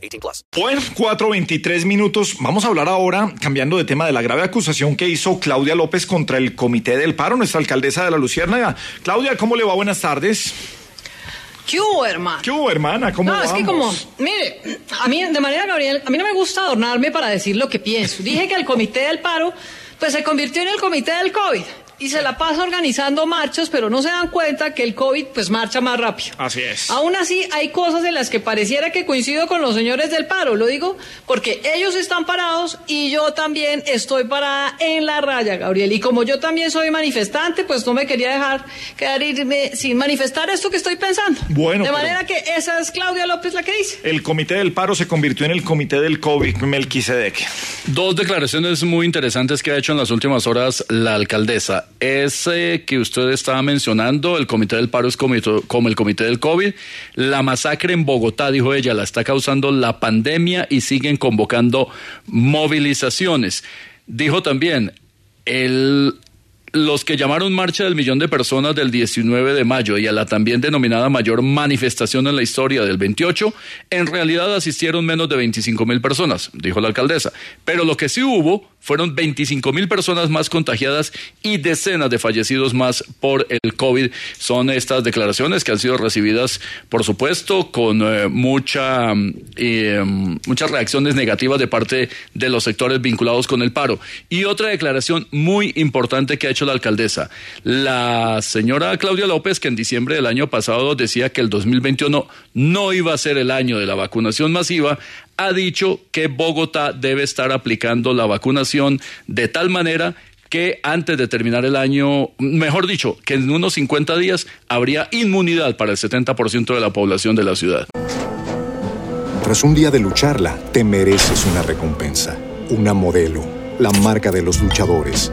18 plus. Bueno, 4.23 minutos. Vamos a hablar ahora, cambiando de tema, de la grave acusación que hizo Claudia López contra el Comité del Paro, nuestra alcaldesa de la Luciérnaga. Claudia, ¿cómo le va? Buenas tardes. ¿Qué hubo, hermano? ¿Qué hubo, hermana? ¿Cómo No, es que como, vamos? mire, a mí, de manera Gabriel, a mí no me gusta adornarme para decir lo que pienso. Dije que el comité del paro, pues se convirtió en el comité del COVID. Y se la pasa organizando marchas, pero no se dan cuenta que el COVID, pues marcha más rápido. Así es. Aún así, hay cosas en las que pareciera que coincido con los señores del paro. Lo digo porque ellos están parados y yo también estoy parada en la raya, Gabriel. Y como yo también soy manifestante, pues no me quería dejar quedar irme sin manifestar esto que estoy pensando. Bueno, De manera que esa es Claudia López la que dice. El Comité del Paro se convirtió en el Comité del COVID, Melquisedec. Dos declaraciones muy interesantes que ha hecho en las últimas horas la alcaldesa. Ese que usted estaba mencionando, el comité del paro es como, como el comité del COVID. La masacre en Bogotá, dijo ella, la está causando la pandemia y siguen convocando movilizaciones. Dijo también, el, los que llamaron Marcha del Millón de Personas del 19 de mayo y a la también denominada mayor manifestación en la historia del 28, en realidad asistieron menos de 25 mil personas, dijo la alcaldesa. Pero lo que sí hubo fueron 25 mil personas más contagiadas y decenas de fallecidos más por el COVID. Son estas declaraciones que han sido recibidas, por supuesto, con eh, mucha, mm, eh, muchas reacciones negativas de parte de los sectores vinculados con el paro. Y otra declaración muy importante que ha hecho la alcaldesa. La señora Claudia López, que en diciembre del año pasado decía que el 2021 no iba a ser el año de la vacunación masiva, ha dicho que Bogotá debe estar aplicando la vacunación de tal manera que antes de terminar el año, mejor dicho, que en unos 50 días habría inmunidad para el 70% de la población de la ciudad. Tras un día de lucharla, te mereces una recompensa, una modelo, la marca de los luchadores.